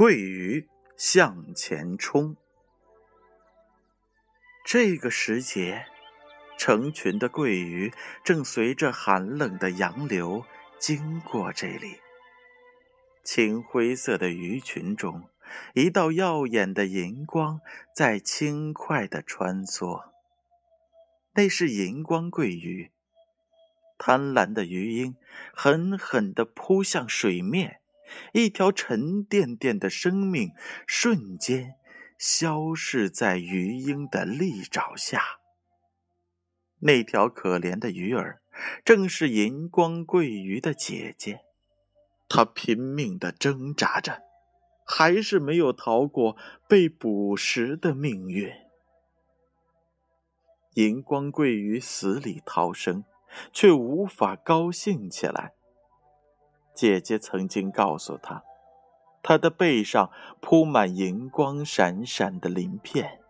桂鱼向前冲。这个时节，成群的桂鱼正随着寒冷的洋流经过这里。青灰色的鱼群中，一道耀眼的银光在轻快地穿梭。那是银光桂鱼。贪婪的鱼鹰狠狠地扑向水面，一条沉甸甸的生命瞬间消逝在鱼鹰的利爪下。那条可怜的鱼儿，正是银光桂鱼的姐姐。它拼命地挣扎着，还是没有逃过被捕食的命运。银光桂鱼死里逃生。却无法高兴起来。姐姐曾经告诉他，他的背上铺满银光闪闪的鳞片。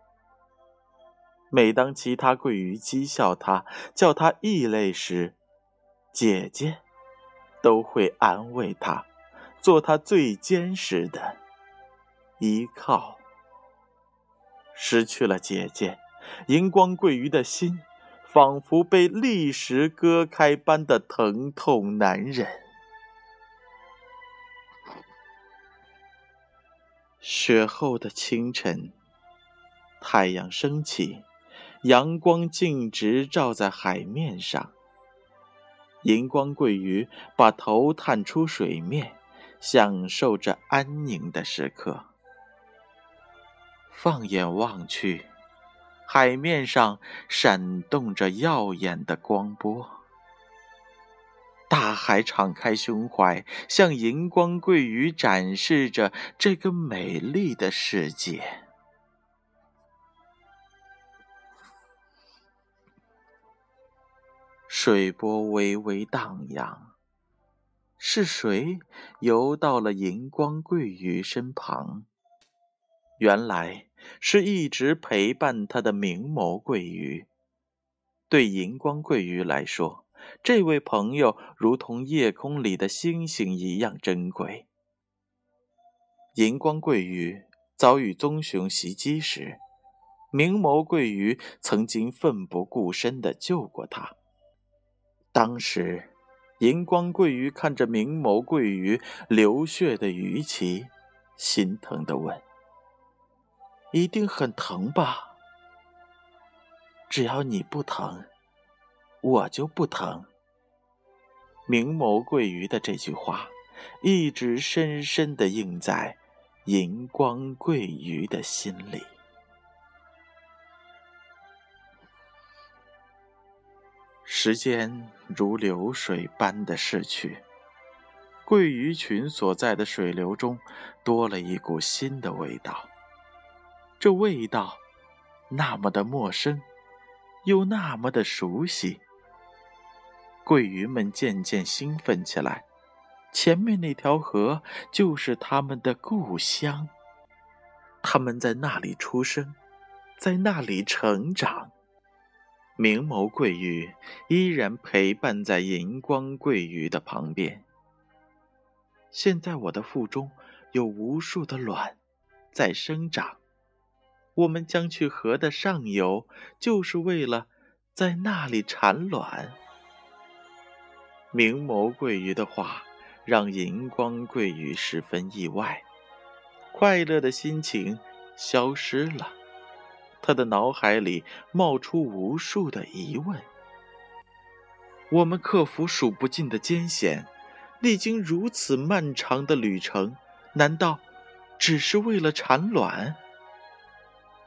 每当其他桂鱼讥笑他、叫他异类时，姐姐都会安慰他，做他最坚实的依靠。失去了姐姐，荧光桂鱼的心。仿佛被利石割开般的疼痛难忍。雪后的清晨，太阳升起，阳光径直照在海面上。银光桂鱼把头探出水面，享受着安宁的时刻。放眼望去。海面上闪动着耀眼的光波，大海敞开胸怀，向银光桂鱼展示着这个美丽的世界。水波微微荡漾，是谁游到了银光桂鱼身旁？原来。是一直陪伴他的明眸桂鱼。对荧光桂鱼来说，这位朋友如同夜空里的星星一样珍贵。荧光桂鱼遭遇棕熊袭击时，明眸桂鱼曾经奋不顾身地救过他。当时，荧光桂鱼看着明眸桂鱼流血的鱼鳍，心疼地问。一定很疼吧？只要你不疼，我就不疼。明眸桂鱼的这句话，一直深深的印在银光桂鱼的心里。时间如流水般的逝去，桂鱼群所在的水流中，多了一股新的味道。这味道，那么的陌生，又那么的熟悉。桂鱼们渐渐兴奋起来，前面那条河就是他们的故乡。他们在那里出生，在那里成长。明眸桂鱼依然陪伴在银光桂鱼的旁边。现在我的腹中有无数的卵在生长。我们将去河的上游，就是为了在那里产卵。明眸桂鱼的话让银光桂鱼十分意外，快乐的心情消失了，他的脑海里冒出无数的疑问：我们克服数不尽的艰险，历经如此漫长的旅程，难道只是为了产卵？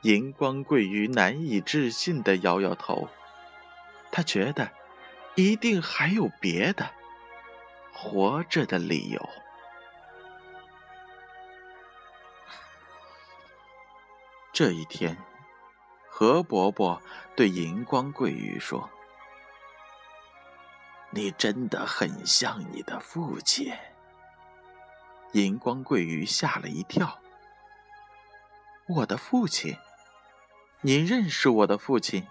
银光桂鱼难以置信的摇摇头，他觉得一定还有别的活着的理由。这一天，何伯伯对银光桂鱼说：“你真的很像你的父亲。”银光桂鱼吓了一跳：“我的父亲？”您认识我的父亲？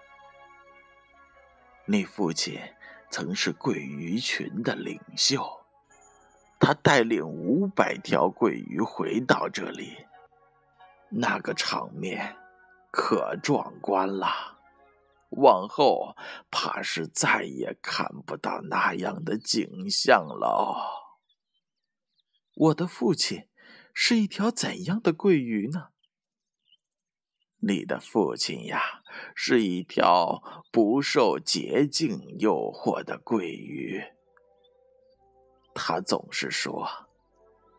你父亲曾是鳜鱼群的领袖，他带领五百条鳜鱼回到这里，那个场面可壮观了。往后怕是再也看不到那样的景象了。我的父亲是一条怎样的鳜鱼呢？你的父亲呀，是一条不受捷径诱惑的鳜鱼。他总是说，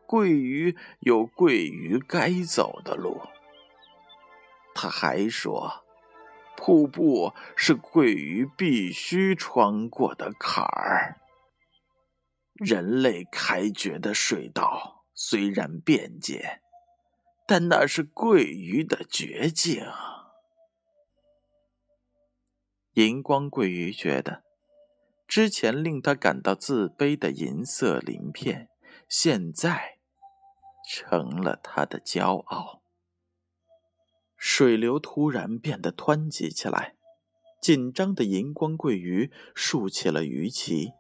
鳜鱼有鳜鱼该走的路。他还说，瀑布是鳜鱼必须穿过的坎儿。人类开掘的水道虽然便捷，但那是鳜鱼的绝境。银光桂鱼觉得，之前令他感到自卑的银色鳞片，现在成了他的骄傲。水流突然变得湍急起来，紧张的荧光桂鱼竖起了鱼鳍。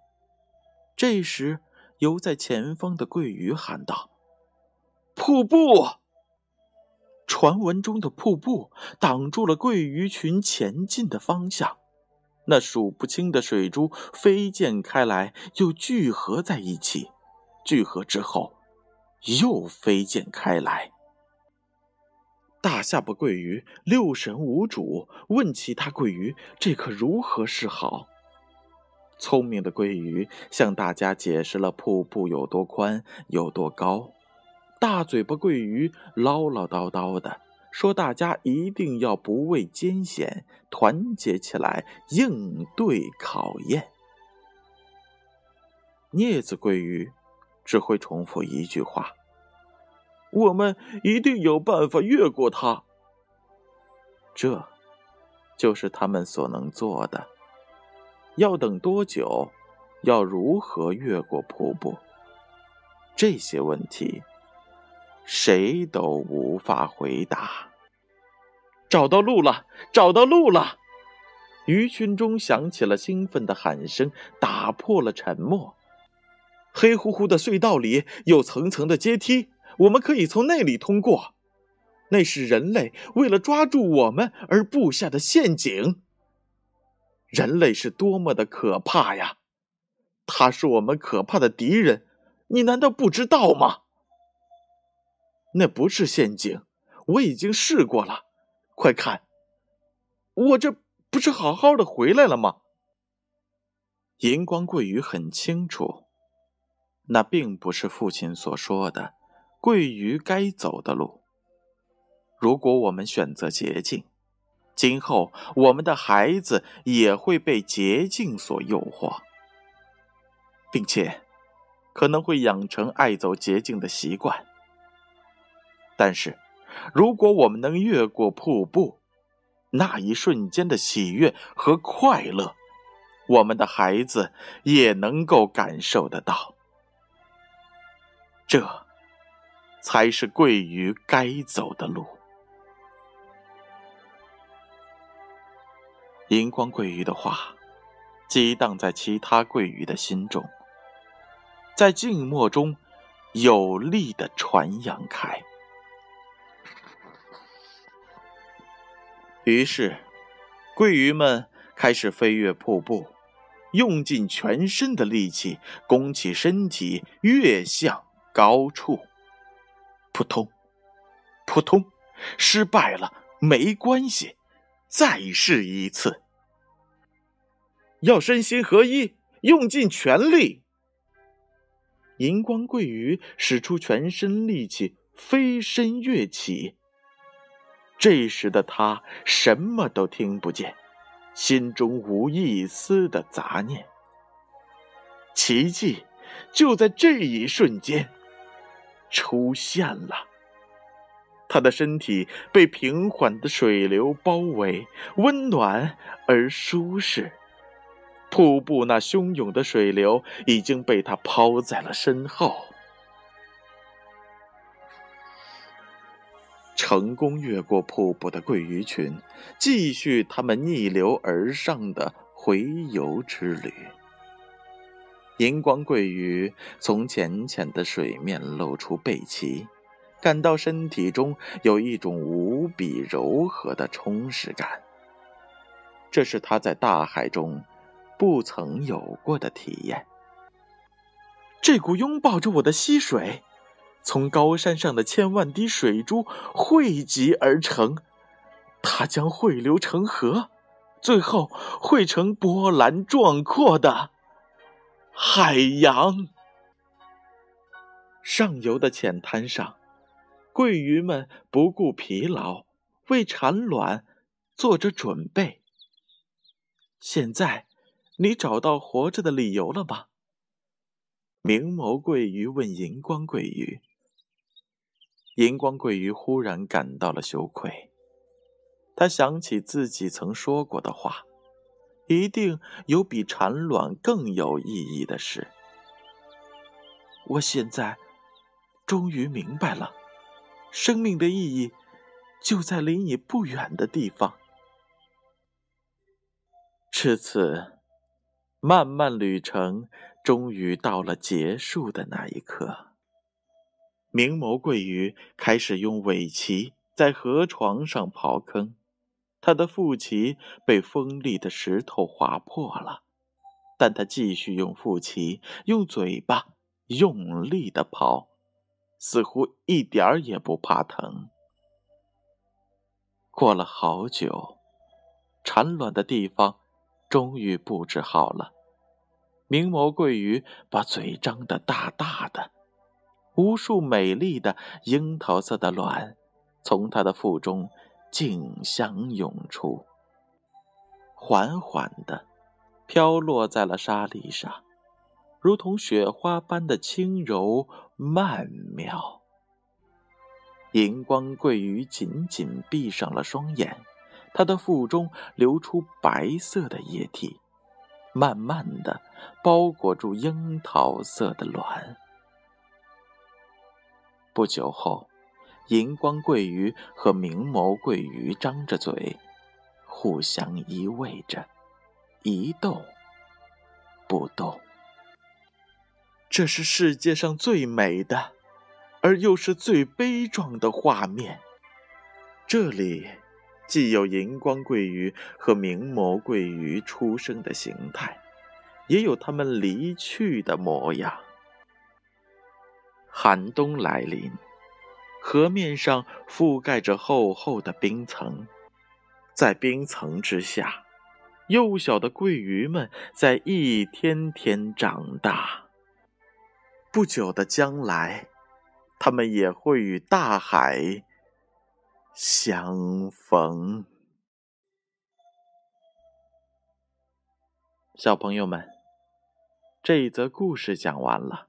这时，游在前方的桂鱼喊道：“瀑布！”传闻中的瀑布挡住了桂鱼群前进的方向，那数不清的水珠飞溅开来，又聚合在一起，聚合之后，又飞溅开来。大下巴桂鱼六神无主，问其他桂鱼：“这可如何是好？”聪明的桂鱼向大家解释了瀑布有多宽、有多高。大嘴巴桂鱼唠唠叨叨的说：“大家一定要不畏艰险，团结起来应对考验。”镊子鲑鱼只会重复一句话：“我们一定有办法越过它。”这，就是他们所能做的。要等多久？要如何越过瀑布？这些问题，谁都无法回答。找到路了！找到路了！鱼群中响起了兴奋的喊声，打破了沉默。黑乎乎的隧道里有层层的阶梯，我们可以从那里通过。那是人类为了抓住我们而布下的陷阱。人类是多么的可怕呀！他是我们可怕的敌人，你难道不知道吗？那不是陷阱，我已经试过了。快看，我这不是好好的回来了吗？荧光桂鱼很清楚，那并不是父亲所说的桂鱼该走的路。如果我们选择捷径，今后，我们的孩子也会被捷径所诱惑，并且可能会养成爱走捷径的习惯。但是，如果我们能越过瀑布，那一瞬间的喜悦和快乐，我们的孩子也能够感受得到。这，才是桂鱼该走的路。荧光桂鱼的话，激荡在其他桂鱼的心中，在静默中有力的传扬开。于是，桂鱼们开始飞越瀑布，用尽全身的力气拱起身体，跃向高处。扑通，扑通，失败了，没关系。再试一次，要身心合一，用尽全力。荧光桂鱼使出全身力气，飞身跃起。这时的他什么都听不见，心中无一丝的杂念。奇迹就在这一瞬间出现了。他的身体被平缓的水流包围，温暖而舒适。瀑布那汹涌的水流已经被他抛在了身后。成功越过瀑布的鳜鱼群，继续他们逆流而上的回游之旅。荧光鳜鱼从浅浅的水面露出背鳍，感到身体中有一种无比柔和的充实感。这是它在大海中不曾有过的体验。这股拥抱着我的溪水，从高山上的千万滴水珠汇集而成，它将汇流成河，最后汇成波澜壮阔的。海洋上游的浅滩上，桂鱼们不顾疲劳，为产卵做着准备。现在，你找到活着的理由了吗？明眸桂鱼问荧光桂鱼。荧光桂鱼忽然感到了羞愧，他想起自己曾说过的话。一定有比产卵更有意义的事。我现在终于明白了，生命的意义就在离你不远的地方。至此，漫漫旅程终于到了结束的那一刻。明眸桂鱼开始用尾鳍在河床上刨坑。他的腹鳍被锋利的石头划破了，但他继续用腹鳍、用嘴巴用力的刨，似乎一点儿也不怕疼。过了好久，产卵的地方终于布置好了。明眸桂鱼把嘴张得大大的，无数美丽的樱桃色的卵从它的腹中。竞相涌出，缓缓的飘落在了沙砾上，如同雪花般的轻柔曼妙。荧光桂鱼紧紧闭上了双眼，它的腹中流出白色的液体，慢慢的包裹住樱桃色的卵。不久后。荧光桂鱼和明眸桂鱼张着嘴，互相依偎着，一动不动。这是世界上最美的，而又是最悲壮的画面。这里既有荧光桂鱼和明眸桂鱼出生的形态，也有它们离去的模样。寒冬来临。河面上覆盖着厚厚的冰层，在冰层之下，幼小的桂鱼们在一天天长大。不久的将来，它们也会与大海相逢。小朋友们，这一则故事讲完了，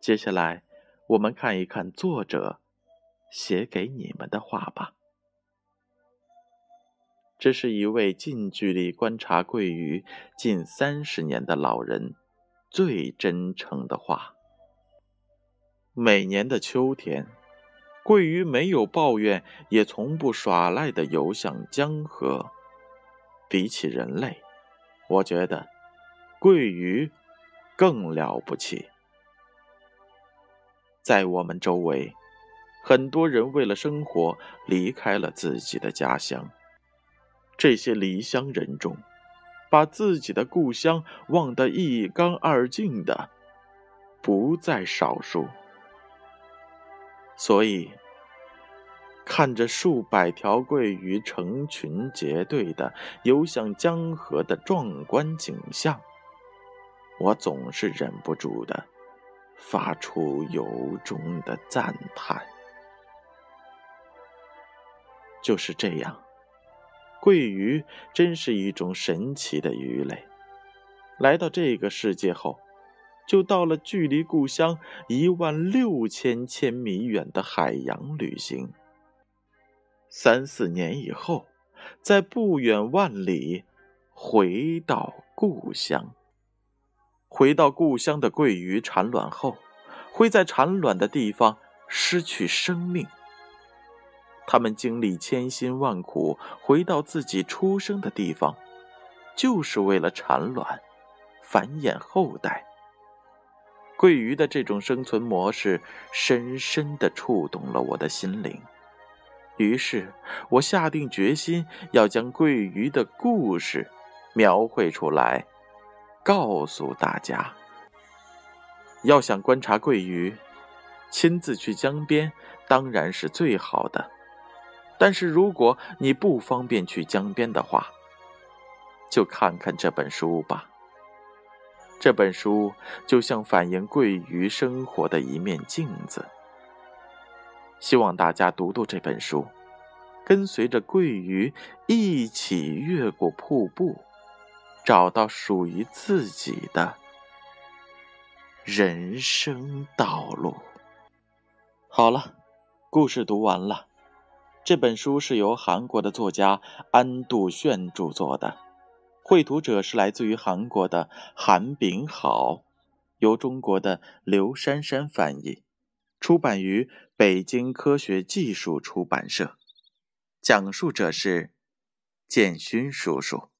接下来我们看一看作者。写给你们的话吧。这是一位近距离观察桂鱼近三十年的老人最真诚的话。每年的秋天，桂鱼没有抱怨，也从不耍赖的游向江河。比起人类，我觉得桂鱼更了不起。在我们周围。很多人为了生活离开了自己的家乡，这些离乡人中，把自己的故乡忘得一干二净的不在少数。所以，看着数百条桂鱼成群结队的游向江河的壮观景象，我总是忍不住的发出由衷的赞叹。就是这样，桂鱼真是一种神奇的鱼类。来到这个世界后，就到了距离故乡一万六千千米远的海洋旅行。三四年以后，在不远万里回到故乡。回到故乡的桂鱼产卵后，会在产卵的地方失去生命。他们经历千辛万苦回到自己出生的地方，就是为了产卵、繁衍后代，桂鱼的这种生存模式深深的触动了我的心灵，于是我下定决心要将桂鱼的故事描绘出来，告诉大家。要想观察桂鱼，亲自去江边当然是最好的。但是如果你不方便去江边的话，就看看这本书吧。这本书就像反映桂鱼生活的一面镜子。希望大家读读这本书，跟随着桂鱼一起越过瀑布，找到属于自己的。人生道路。好了，故事读完了。这本书是由韩国的作家安度炫著作的，绘图者是来自于韩国的韩炳好，由中国的刘珊珊翻译，出版于北京科学技术出版社。讲述者是建勋叔叔。